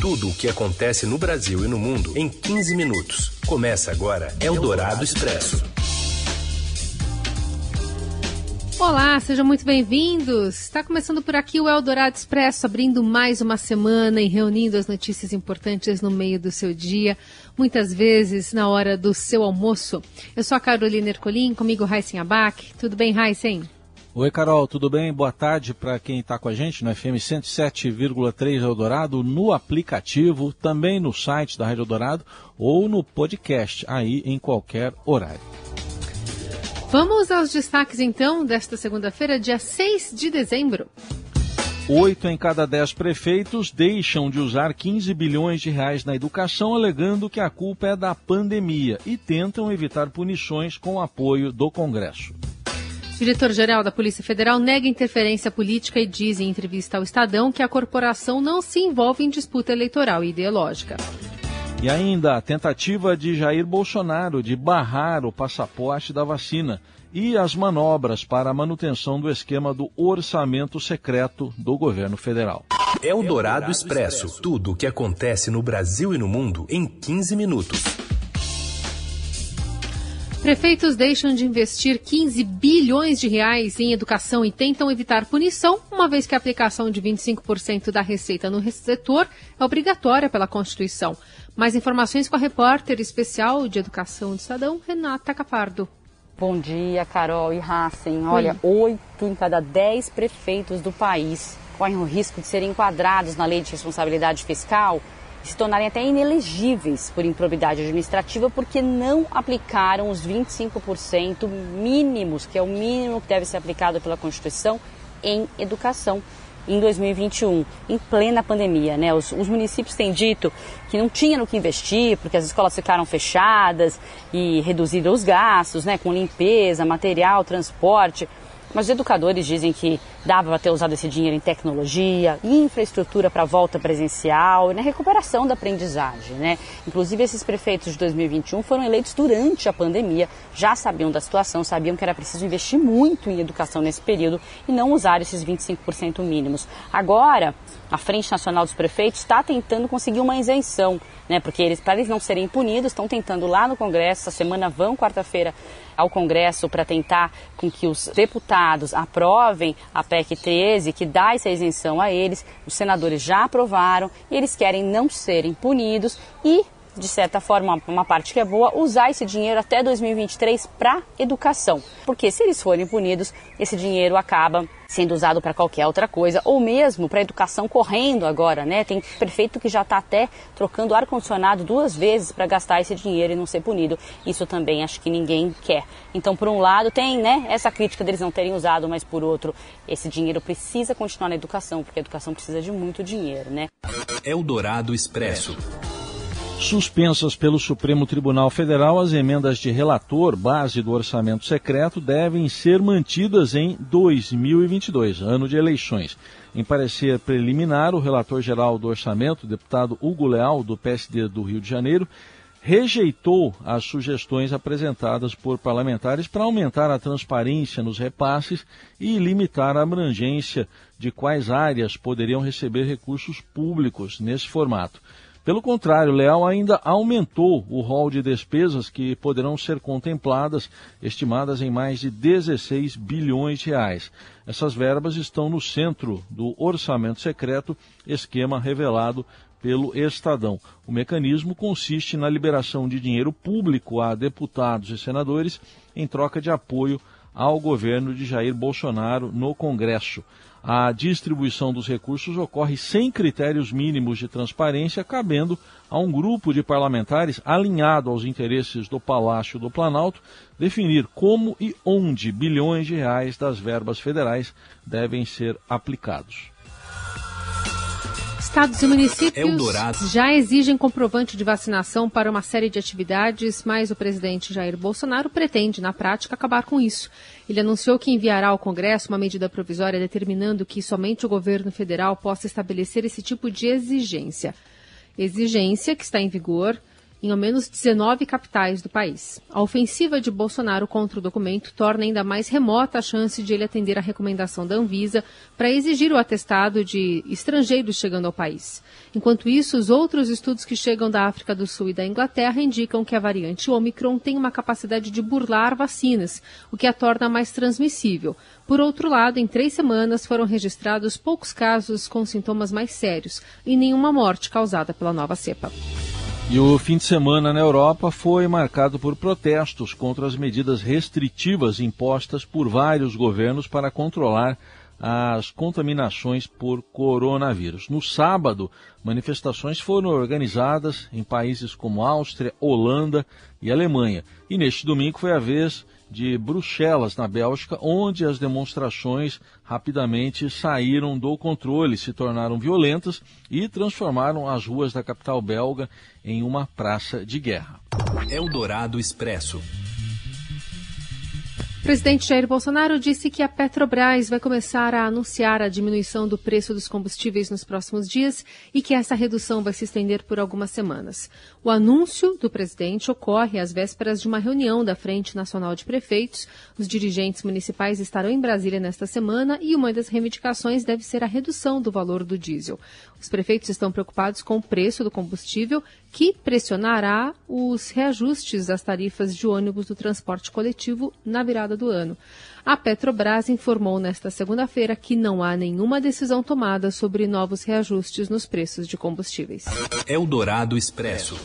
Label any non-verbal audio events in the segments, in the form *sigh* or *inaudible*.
Tudo o que acontece no Brasil e no mundo em 15 minutos. Começa agora Eldorado Expresso. Olá, sejam muito bem-vindos. Está começando por aqui o Eldorado Expresso, abrindo mais uma semana e reunindo as notícias importantes no meio do seu dia, muitas vezes na hora do seu almoço. Eu sou a Carolina Ercolim, comigo Raíssen Abac. Tudo bem, Raíssen? Oi, Carol, tudo bem? Boa tarde para quem está com a gente no FM 107,3 Eldorado, no aplicativo, também no site da Rádio Eldorado ou no podcast, aí em qualquer horário. Vamos aos destaques então desta segunda-feira, dia 6 de dezembro. Oito em cada dez prefeitos deixam de usar 15 bilhões de reais na educação, alegando que a culpa é da pandemia e tentam evitar punições com apoio do Congresso. Diretor-geral da Polícia Federal nega interferência política e diz em entrevista ao Estadão que a corporação não se envolve em disputa eleitoral e ideológica. E ainda a tentativa de Jair Bolsonaro de barrar o passaporte da vacina e as manobras para a manutenção do esquema do orçamento secreto do governo federal. É o Dourado Expresso. Tudo o que acontece no Brasil e no mundo em 15 minutos. Prefeitos deixam de investir 15 bilhões de reais em educação e tentam evitar punição, uma vez que a aplicação de 25% da receita no setor é obrigatória pela Constituição. Mais informações com a repórter especial de Educação do Estadão, Renata Capardo. Bom dia, Carol e Hassen. Olha, oito em cada dez prefeitos do país correm o risco de serem enquadrados na lei de responsabilidade fiscal se tornarem até inelegíveis por improbidade administrativa porque não aplicaram os 25% mínimos, que é o mínimo que deve ser aplicado pela Constituição, em educação em 2021, em plena pandemia. Né? Os, os, municípios têm dito que não tinha no que investir, porque as escolas ficaram fechadas e reduziram os gastos, né? com limpeza, material, transporte. Mas os educadores dizem que dava para ter usado esse dinheiro em tecnologia, infraestrutura para a volta presencial e na recuperação da aprendizagem. Né? Inclusive, esses prefeitos de 2021 foram eleitos durante a pandemia, já sabiam da situação, sabiam que era preciso investir muito em educação nesse período e não usar esses 25% mínimos. Agora, a Frente Nacional dos Prefeitos está tentando conseguir uma isenção, né? porque eles, para eles não serem punidos, estão tentando lá no Congresso, essa semana vão quarta-feira ao Congresso para tentar com que os deputados aprovem a PEC 13, que dá essa isenção a eles. Os senadores já aprovaram e eles querem não serem punidos e de certa forma, uma parte que é boa, usar esse dinheiro até 2023 para educação. Porque se eles forem punidos, esse dinheiro acaba sendo usado para qualquer outra coisa, ou mesmo para educação correndo agora, né? Tem prefeito que já está até trocando ar-condicionado duas vezes para gastar esse dinheiro e não ser punido. Isso também acho que ninguém quer. Então, por um lado, tem né, essa crítica deles não terem usado, mas por outro, esse dinheiro precisa continuar na educação, porque a educação precisa de muito dinheiro, né? Eldorado Expresso. Suspensas pelo Supremo Tribunal Federal, as emendas de relator, base do orçamento secreto, devem ser mantidas em 2022, ano de eleições. Em parecer preliminar, o relator geral do orçamento, deputado Hugo Leal, do PSD do Rio de Janeiro, rejeitou as sugestões apresentadas por parlamentares para aumentar a transparência nos repasses e limitar a abrangência de quais áreas poderiam receber recursos públicos nesse formato. Pelo contrário, Leal ainda aumentou o rol de despesas que poderão ser contempladas, estimadas em mais de 16 bilhões de reais. Essas verbas estão no centro do orçamento secreto, esquema revelado pelo Estadão. O mecanismo consiste na liberação de dinheiro público a deputados e senadores em troca de apoio ao governo de Jair Bolsonaro no Congresso a distribuição dos recursos ocorre sem critérios mínimos de transparência, cabendo a um grupo de parlamentares alinhado aos interesses do Palácio do Planalto definir como e onde bilhões de reais das verbas federais devem ser aplicados. Estados e municípios já exigem comprovante de vacinação para uma série de atividades, mas o presidente Jair Bolsonaro pretende, na prática, acabar com isso. Ele anunciou que enviará ao Congresso uma medida provisória determinando que somente o governo federal possa estabelecer esse tipo de exigência. Exigência que está em vigor em ao menos 19 capitais do país. A ofensiva de Bolsonaro contra o documento torna ainda mais remota a chance de ele atender a recomendação da Anvisa para exigir o atestado de estrangeiros chegando ao país. Enquanto isso, os outros estudos que chegam da África do Sul e da Inglaterra indicam que a variante Omicron tem uma capacidade de burlar vacinas, o que a torna mais transmissível. Por outro lado, em três semanas foram registrados poucos casos com sintomas mais sérios e nenhuma morte causada pela nova cepa. E o fim de semana na Europa foi marcado por protestos contra as medidas restritivas impostas por vários governos para controlar as contaminações por coronavírus. No sábado, manifestações foram organizadas em países como Áustria, Holanda e Alemanha. E neste domingo foi a vez de Bruxelas, na Bélgica, onde as demonstrações rapidamente saíram do controle, se tornaram violentas e transformaram as ruas da capital belga em uma praça de guerra. Eldorado Expresso. Presidente Jair Bolsonaro disse que a Petrobras vai começar a anunciar a diminuição do preço dos combustíveis nos próximos dias e que essa redução vai se estender por algumas semanas. O anúncio do presidente ocorre às vésperas de uma reunião da Frente Nacional de Prefeitos. Os dirigentes municipais estarão em Brasília nesta semana e uma das reivindicações deve ser a redução do valor do diesel. Os prefeitos estão preocupados com o preço do combustível, que pressionará os reajustes às tarifas de ônibus do transporte coletivo na virada do ano. A Petrobras informou nesta segunda-feira que não há nenhuma decisão tomada sobre novos reajustes nos preços de combustíveis. Eldorado Expresso.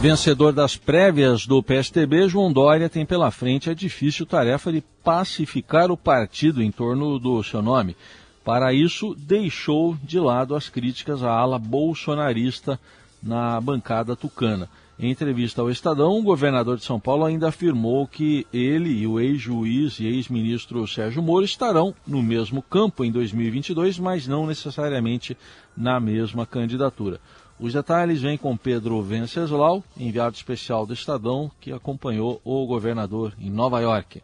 Vencedor das prévias do PSTB, João Dória tem pela frente a difícil tarefa de pacificar o partido em torno do seu nome. Para isso, deixou de lado as críticas à ala bolsonarista na bancada tucana. Em entrevista ao Estadão, o governador de São Paulo ainda afirmou que ele e o ex-juiz e ex-ministro Sérgio Moro estarão no mesmo campo em 2022, mas não necessariamente na mesma candidatura. Os detalhes vêm com Pedro Venceslau, enviado especial do Estadão, que acompanhou o governador em Nova York.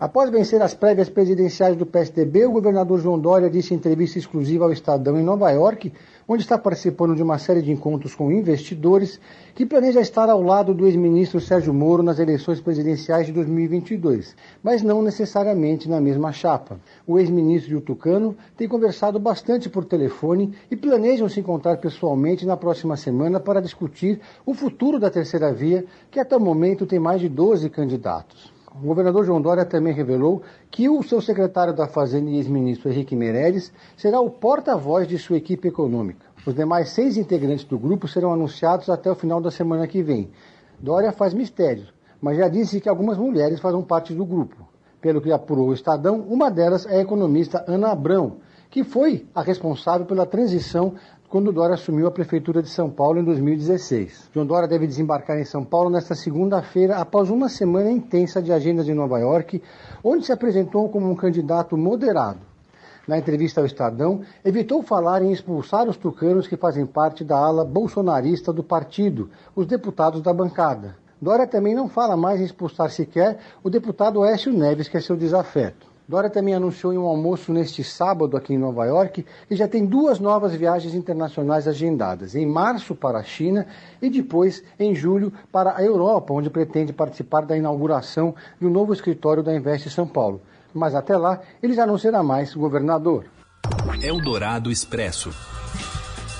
Após vencer as prévias presidenciais do PSDB, o governador João Dória disse em entrevista exclusiva ao Estadão em Nova York, onde está participando de uma série de encontros com investidores, que planeja estar ao lado do ex-ministro Sérgio Moro nas eleições presidenciais de 2022, mas não necessariamente na mesma chapa. O ex-ministro e o Tucano têm conversado bastante por telefone e planejam se encontrar pessoalmente na próxima semana para discutir o futuro da terceira via, que até o momento tem mais de 12 candidatos. O governador João Dória também revelou que o seu secretário da Fazenda e ex-ministro Henrique Meirelles será o porta-voz de sua equipe econômica. Os demais seis integrantes do grupo serão anunciados até o final da semana que vem. Dória faz mistério, mas já disse que algumas mulheres farão parte do grupo. Pelo que apurou o Estadão, uma delas é a economista Ana Abrão, que foi a responsável pela transição quando Dória assumiu a Prefeitura de São Paulo em 2016. João Dória deve desembarcar em São Paulo nesta segunda-feira, após uma semana intensa de agendas em Nova York, onde se apresentou como um candidato moderado. Na entrevista ao Estadão, evitou falar em expulsar os tucanos que fazem parte da ala bolsonarista do partido, os deputados da bancada. Dória também não fala mais em expulsar sequer o deputado Écio Neves, que é seu desafeto. Dória também anunciou em um almoço neste sábado aqui em Nova York que já tem duas novas viagens internacionais agendadas, em março para a China e depois em julho para a Europa, onde pretende participar da inauguração de um novo escritório da Invest São Paulo. Mas até lá, ele já não será mais governador. Eldorado Expresso.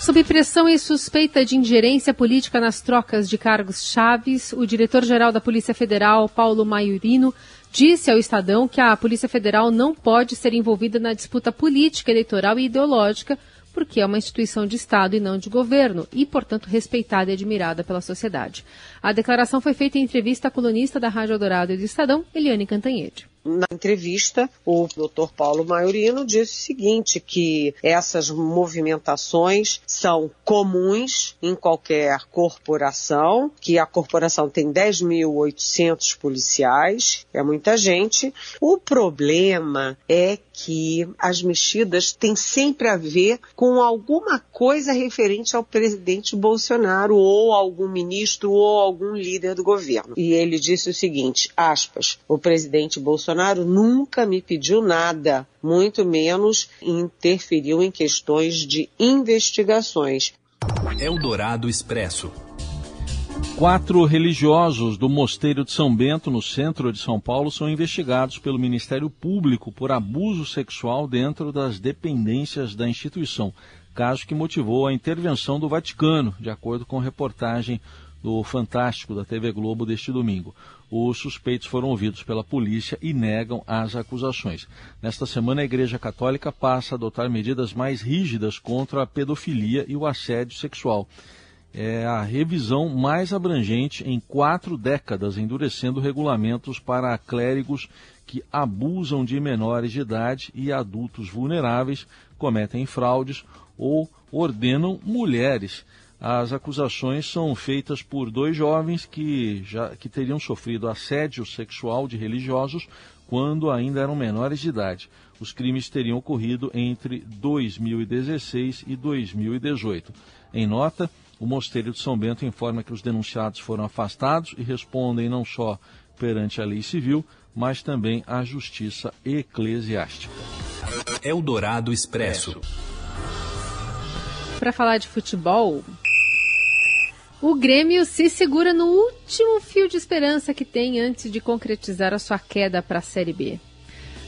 Sob pressão e suspeita de ingerência política nas trocas de cargos chaves, o diretor-geral da Polícia Federal, Paulo Maiorino, disse ao Estadão que a Polícia Federal não pode ser envolvida na disputa política, eleitoral e ideológica, porque é uma instituição de Estado e não de governo, e, portanto, respeitada e admirada pela sociedade. A declaração foi feita em entrevista à colunista da Rádio Eldorado e do Estadão, Eliane Cantanhede. Na entrevista, o Dr. Paulo Maiorino disse o seguinte, que essas movimentações são comuns em qualquer corporação, que a corporação tem 10.800 policiais, é muita gente. O problema é que as mexidas têm sempre a ver com alguma coisa referente ao presidente Bolsonaro ou algum ministro ou algum líder do governo. E ele disse o seguinte, aspas, o presidente Bolsonaro nunca me pediu nada, muito menos interferiu em questões de investigações. Eldorado Expresso. Quatro religiosos do Mosteiro de São Bento, no centro de São Paulo, são investigados pelo Ministério Público por abuso sexual dentro das dependências da instituição, caso que motivou a intervenção do Vaticano, de acordo com reportagem do Fantástico da TV Globo deste domingo. Os suspeitos foram ouvidos pela polícia e negam as acusações. Nesta semana, a Igreja Católica passa a adotar medidas mais rígidas contra a pedofilia e o assédio sexual é a revisão mais abrangente em quatro décadas, endurecendo regulamentos para clérigos que abusam de menores de idade e adultos vulneráveis, cometem fraudes ou ordenam mulheres. As acusações são feitas por dois jovens que já que teriam sofrido assédio sexual de religiosos quando ainda eram menores de idade. Os crimes teriam ocorrido entre 2016 e 2018. Em nota, o Mosteiro de São Bento informa que os denunciados foram afastados e respondem não só perante a lei civil, mas também à justiça eclesiástica. Eldorado Expresso. Para falar de futebol, o Grêmio se segura no último fio de esperança que tem antes de concretizar a sua queda para a Série B.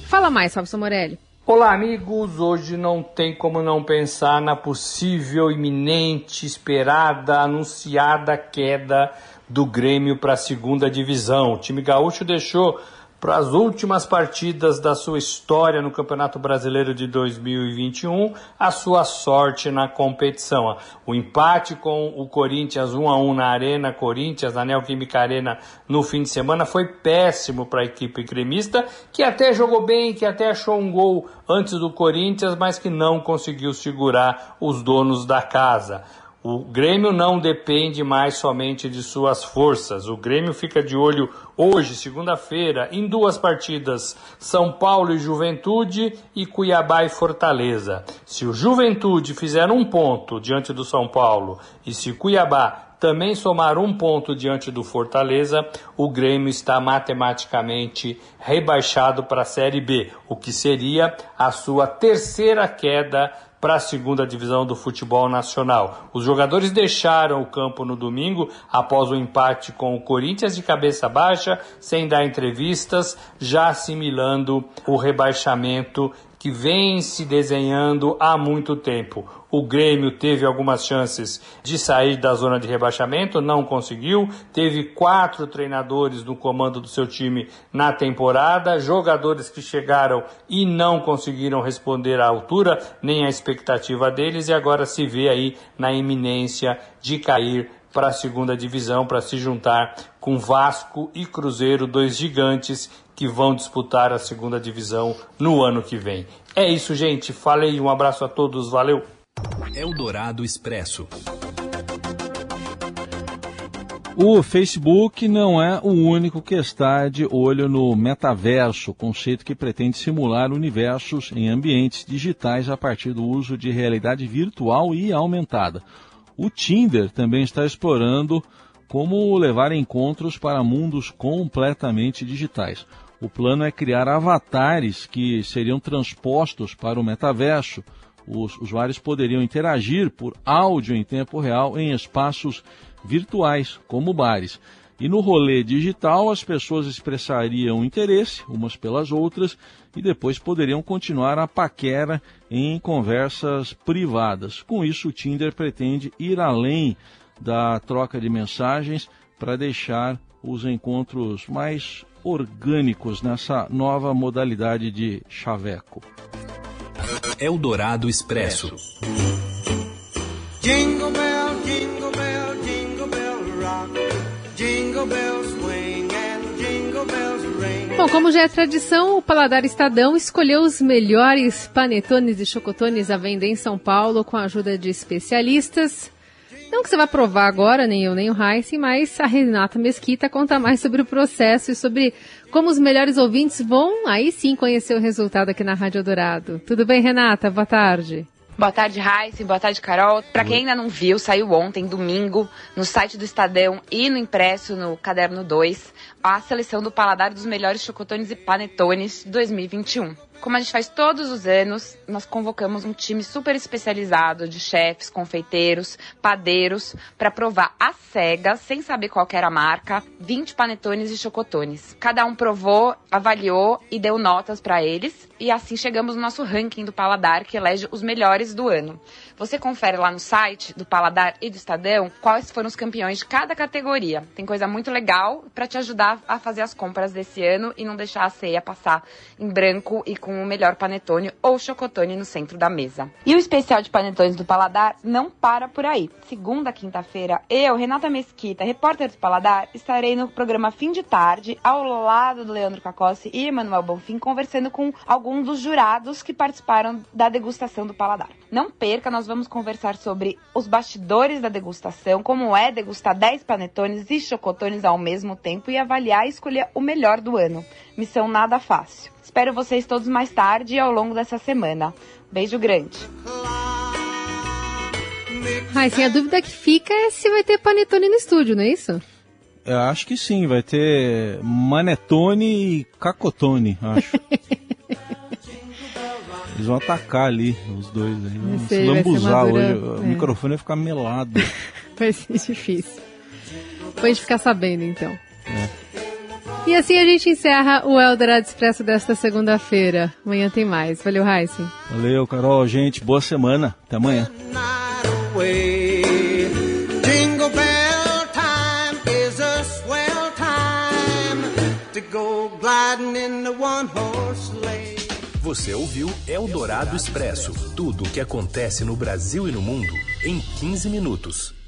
Fala mais, Robson Morelli. Olá, amigos. Hoje não tem como não pensar na possível, iminente, esperada, anunciada queda do Grêmio para a segunda divisão. O time gaúcho deixou para as últimas partidas da sua história no Campeonato Brasileiro de 2021, a sua sorte na competição. O empate com o Corinthians 1 a 1 na Arena Corinthians, na Neoquímica Arena, no fim de semana foi péssimo para a equipe gremista, que até jogou bem, que até achou um gol antes do Corinthians, mas que não conseguiu segurar os donos da casa. O Grêmio não depende mais somente de suas forças. O Grêmio fica de olho hoje, segunda-feira, em duas partidas: São Paulo e Juventude e Cuiabá e Fortaleza. Se o Juventude fizer um ponto diante do São Paulo e se Cuiabá também somar um ponto diante do Fortaleza, o Grêmio está matematicamente rebaixado para a Série B, o que seria a sua terceira queda para a segunda divisão do futebol nacional. Os jogadores deixaram o campo no domingo após o empate com o Corinthians de cabeça baixa, sem dar entrevistas, já assimilando o rebaixamento que vem se desenhando há muito tempo. O Grêmio teve algumas chances de sair da zona de rebaixamento, não conseguiu. Teve quatro treinadores no comando do seu time na temporada, jogadores que chegaram e não conseguiram responder à altura nem à expectativa deles, e agora se vê aí na iminência de cair para a segunda divisão para se juntar com Vasco e Cruzeiro, dois gigantes que vão disputar a segunda divisão no ano que vem. É isso, gente. Falei, um abraço a todos, valeu. Eldorado Expresso. O Facebook não é o único que está de olho no metaverso, conceito que pretende simular universos em ambientes digitais a partir do uso de realidade virtual e aumentada. O Tinder também está explorando como levar encontros para mundos completamente digitais. O plano é criar avatares que seriam transpostos para o metaverso. Os usuários poderiam interagir por áudio em tempo real em espaços virtuais, como bares. E no rolê digital, as pessoas expressariam interesse umas pelas outras e depois poderiam continuar a paquera em conversas privadas. Com isso, o Tinder pretende ir além da troca de mensagens para deixar os encontros mais orgânicos nessa nova modalidade de chaveco. Eldorado Expresso. Jingle bell, jingle bell, jingle bell rock. Jingle bells swing and jingle bells ring. Bom, como já é tradição, o Paladar Estadão escolheu os melhores panetones e chocotones à venda em São Paulo com a ajuda de especialistas. Não que você vai provar agora, nem eu nem o Heisen, mas a Renata Mesquita conta mais sobre o processo e sobre como os melhores ouvintes vão aí sim conhecer o resultado aqui na Rádio Dourado. Tudo bem, Renata? Boa tarde. Boa tarde, Raíssa. Boa tarde, Carol. Para quem ainda não viu, saiu ontem, domingo, no site do Estadão e no impresso no Caderno 2, a seleção do paladar dos melhores chocotones e panetones 2021. Como a gente faz todos os anos, nós convocamos um time super especializado de chefes, confeiteiros, padeiros, para provar a cega, sem saber qual era a marca, 20 panetones e chocotones. Cada um provou, avaliou e deu notas para eles. E assim chegamos no nosso ranking do Paladar, que elege os melhores do ano. Você confere lá no site do Paladar e do Estadão quais foram os campeões de cada categoria. Tem coisa muito legal para te ajudar a fazer as compras desse ano e não deixar a ceia passar em branco e com o melhor panetone ou chocotone no centro da mesa. E o especial de panetones do Paladar não para por aí. Segunda, quinta-feira, eu, Renata Mesquita, repórter do Paladar, estarei no programa Fim de Tarde, ao lado do Leandro Cacossi e Emanuel Bonfim, conversando com alguns dos jurados que participaram da degustação do Paladar. Não perca, nós vamos conversar sobre os bastidores da degustação, como é degustar 10 panetones e chocotones ao mesmo tempo e avaliar e escolher o melhor do ano. Missão nada fácil. Espero vocês todos mais tarde e ao longo dessa semana. Beijo grande. Ai, sim, a dúvida que fica é se vai ter panetone no estúdio, não é isso? Eu acho que sim, vai ter Manetone e Cacotone, acho. *laughs* Eles vão atacar ali, os dois aí. Vão se sei, ser lambuzar hoje. dura- O é. microfone vai ficar melado. *laughs* Vai ser difícil. Depois gente ficar sabendo, então. E assim a gente encerra o Eldorado Expresso desta segunda-feira. Amanhã tem mais. Valeu, Heisen. Valeu, Carol. Gente, boa semana. Até amanhã. Você ouviu Eldorado Expresso tudo o que acontece no Brasil e no mundo em 15 minutos.